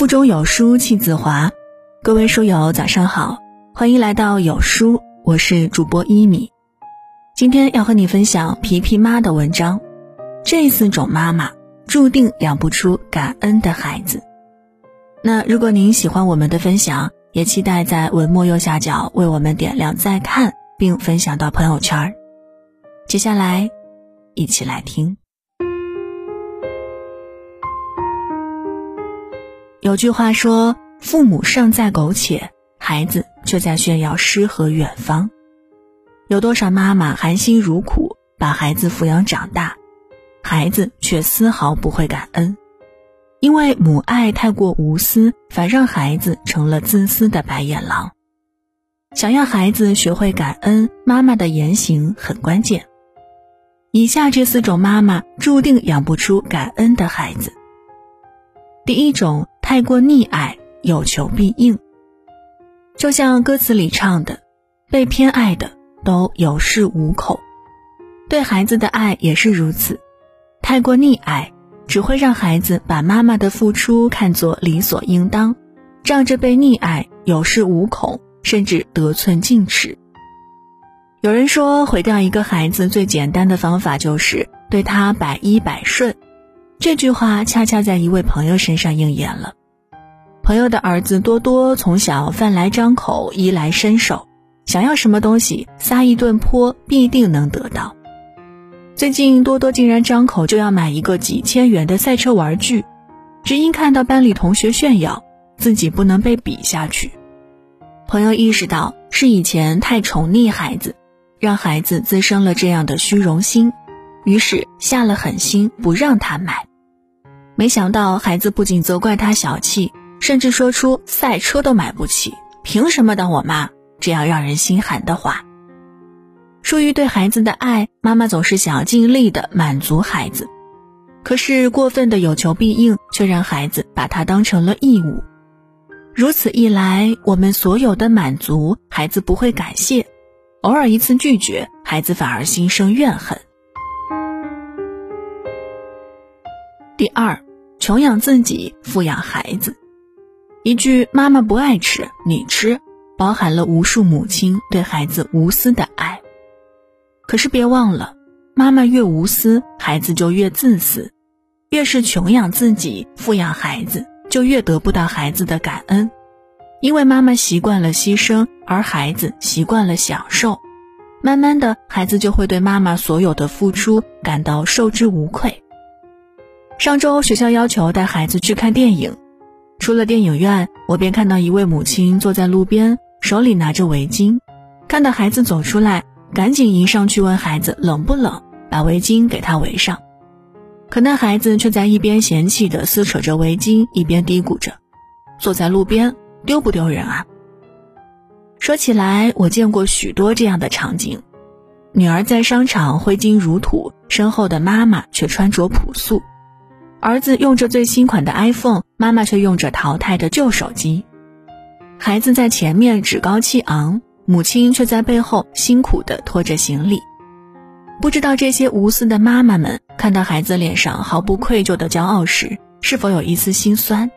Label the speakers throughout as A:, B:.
A: 腹中有书气自华，各位书友早上好，欢迎来到有书，我是主播一米。今天要和你分享皮皮妈的文章，这四种妈妈注定养不出感恩的孩子。那如果您喜欢我们的分享，也期待在文末右下角为我们点亮再看，并分享到朋友圈。接下来，一起来听。有句话说：“父母尚在苟且，孩子却在炫耀诗和远方。”有多少妈妈含辛茹苦把孩子抚养长大，孩子却丝毫不会感恩，因为母爱太过无私，反让孩子成了自私的白眼狼。想要孩子学会感恩，妈妈的言行很关键。以下这四种妈妈注定养不出感恩的孩子。第一种。太过溺爱，有求必应。就像歌词里唱的：“被偏爱的都有恃无恐。”对孩子的爱也是如此。太过溺爱，只会让孩子把妈妈的付出看作理所应当，仗着被溺爱有恃无恐，甚至得寸进尺。有人说，毁掉一个孩子最简单的方法就是对他百依百顺。这句话恰恰在一位朋友身上应验了。朋友的儿子多多从小饭来张口，衣来伸手，想要什么东西撒一顿泼必定能得到。最近多多竟然张口就要买一个几千元的赛车玩具，只因看到班里同学炫耀，自己不能被比下去。朋友意识到是以前太宠溺孩子，让孩子滋生了这样的虚荣心，于是下了狠心不让他买。没想到孩子不仅责怪他小气。甚至说出赛车都买不起，凭什么当我妈？这样让人心寒的话。出于对孩子的爱，妈妈总是想尽力的满足孩子，可是过分的有求必应，却让孩子把它当成了义务。如此一来，我们所有的满足，孩子不会感谢；偶尔一次拒绝，孩子反而心生怨恨。第二，穷养自己，富养孩子。一句“妈妈不爱吃，你吃”，包含了无数母亲对孩子无私的爱。可是别忘了，妈妈越无私，孩子就越自私；越是穷养自己，富养孩子，就越得不到孩子的感恩。因为妈妈习惯了牺牲，而孩子习惯了享受，慢慢的，孩子就会对妈妈所有的付出感到受之无愧。上周学校要求带孩子去看电影。出了电影院，我便看到一位母亲坐在路边，手里拿着围巾。看到孩子走出来，赶紧迎上去问孩子冷不冷，把围巾给他围上。可那孩子却在一边嫌弃地撕扯着围巾，一边嘀咕着：“坐在路边丢不丢人啊？”说起来，我见过许多这样的场景：女儿在商场挥金如土，身后的妈妈却穿着朴素。儿子用着最新款的 iPhone，妈妈却用着淘汰的旧手机。孩子在前面趾高气昂，母亲却在背后辛苦地拖着行李。不知道这些无私的妈妈们看到孩子脸上毫不愧疚的骄傲时，是否有一丝心酸？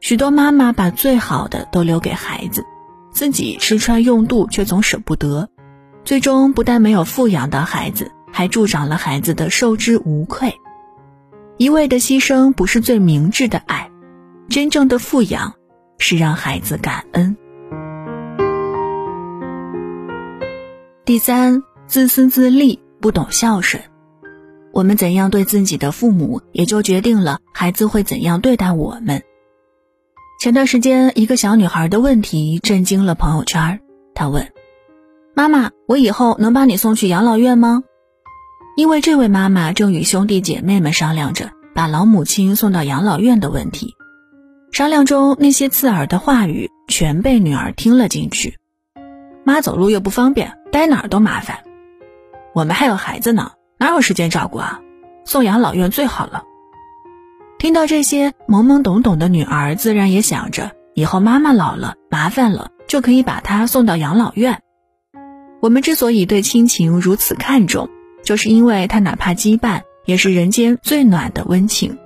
A: 许多妈妈把最好的都留给孩子，自己吃穿用度却总舍不得，最终不但没有富养到孩子，还助长了孩子的受之无愧。一味的牺牲不是最明智的爱，真正的富养是让孩子感恩。第三，自私自利，不懂孝顺。我们怎样对自己的父母，也就决定了孩子会怎样对待我们。前段时间，一个小女孩的问题震惊了朋友圈。她问：“妈妈，我以后能把你送去养老院吗？”因为这位妈妈正与兄弟姐妹们商量着把老母亲送到养老院的问题，商量中那些刺耳的话语全被女儿听了进去。妈走路又不方便，待哪儿都麻烦，我们还有孩子呢，哪有时间照顾啊？送养老院最好了。听到这些，懵懵懂懂的女儿自然也想着，以后妈妈老了麻烦了，就可以把她送到养老院。我们之所以对亲情如此看重。就是因为他哪怕羁绊，也是人间最暖的温情。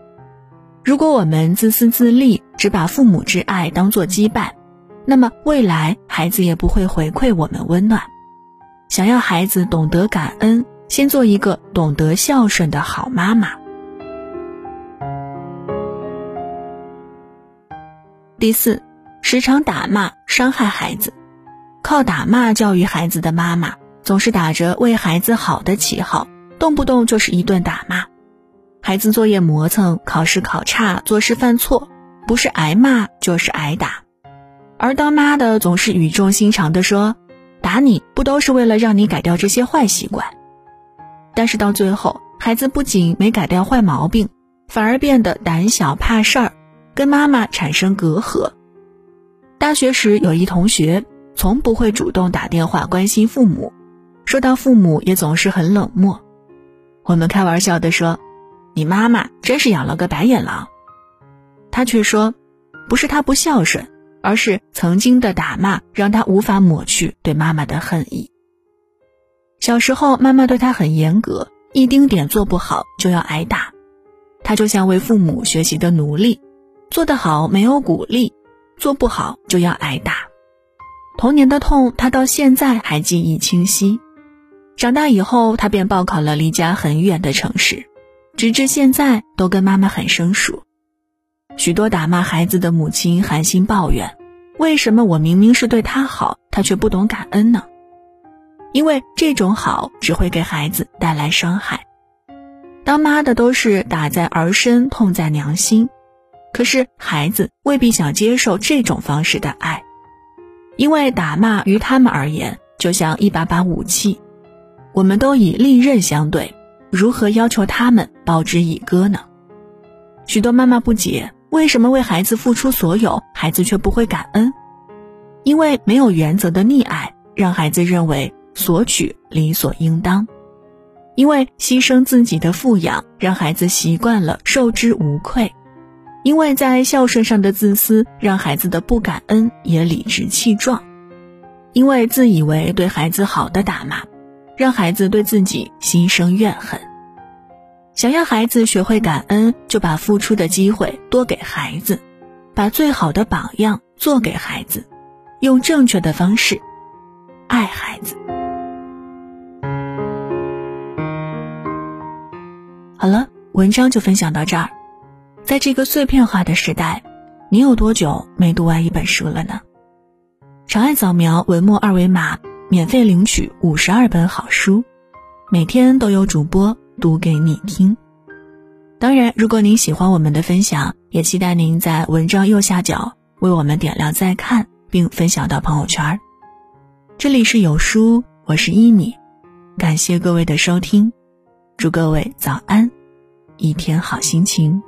A: 如果我们自私自利，只把父母之爱当做羁绊，那么未来孩子也不会回馈我们温暖。想要孩子懂得感恩，先做一个懂得孝顺的好妈妈。第四，时常打骂伤害孩子，靠打骂教育孩子的妈妈，总是打着为孩子好的旗号，动不动就是一顿打骂。孩子作业磨蹭，考试考差，做事犯错，不是挨骂就是挨打。而当妈的总是语重心长的说：“打你不都是为了让你改掉这些坏习惯？”但是到最后，孩子不仅没改掉坏毛病，反而变得胆小怕事儿。跟妈妈产生隔阂。大学时有一同学，从不会主动打电话关心父母，说到父母也总是很冷漠。我们开玩笑的说：“你妈妈真是养了个白眼狼。”他却说：“不是他不孝顺，而是曾经的打骂让他无法抹去对妈妈的恨意。”小时候，妈妈对他很严格，一丁点做不好就要挨打，他就像为父母学习的奴隶。做得好没有鼓励，做不好就要挨打。童年的痛，他到现在还记忆清晰。长大以后，他便报考了离家很远的城市，直至现在都跟妈妈很生疏。许多打骂孩子的母亲寒心抱怨：“为什么我明明是对他好，他却不懂感恩呢？”因为这种好只会给孩子带来伤害。当妈的都是打在儿身，痛在娘心。可是孩子未必想接受这种方式的爱，因为打骂于他们而言就像一把把武器，我们都以利刃相对，如何要求他们报之以歌呢？许多妈妈不解，为什么为孩子付出所有，孩子却不会感恩？因为没有原则的溺爱，让孩子认为索取理所应当；因为牺牲自己的富养，让孩子习惯了受之无愧。因为在孝顺上的自私，让孩子的不感恩也理直气壮；因为自以为对孩子好的打骂，让孩子对自己心生怨恨。想要孩子学会感恩，就把付出的机会多给孩子，把最好的榜样做给孩子，用正确的方式爱孩子。好了，文章就分享到这儿。在这个碎片化的时代，你有多久没读完一本书了呢？长按扫描文末二维码，免费领取五十二本好书，每天都有主播读给你听。当然，如果您喜欢我们的分享，也期待您在文章右下角为我们点亮再看，并分享到朋友圈。这里是有书，我是依米，感谢各位的收听，祝各位早安，一天好心情。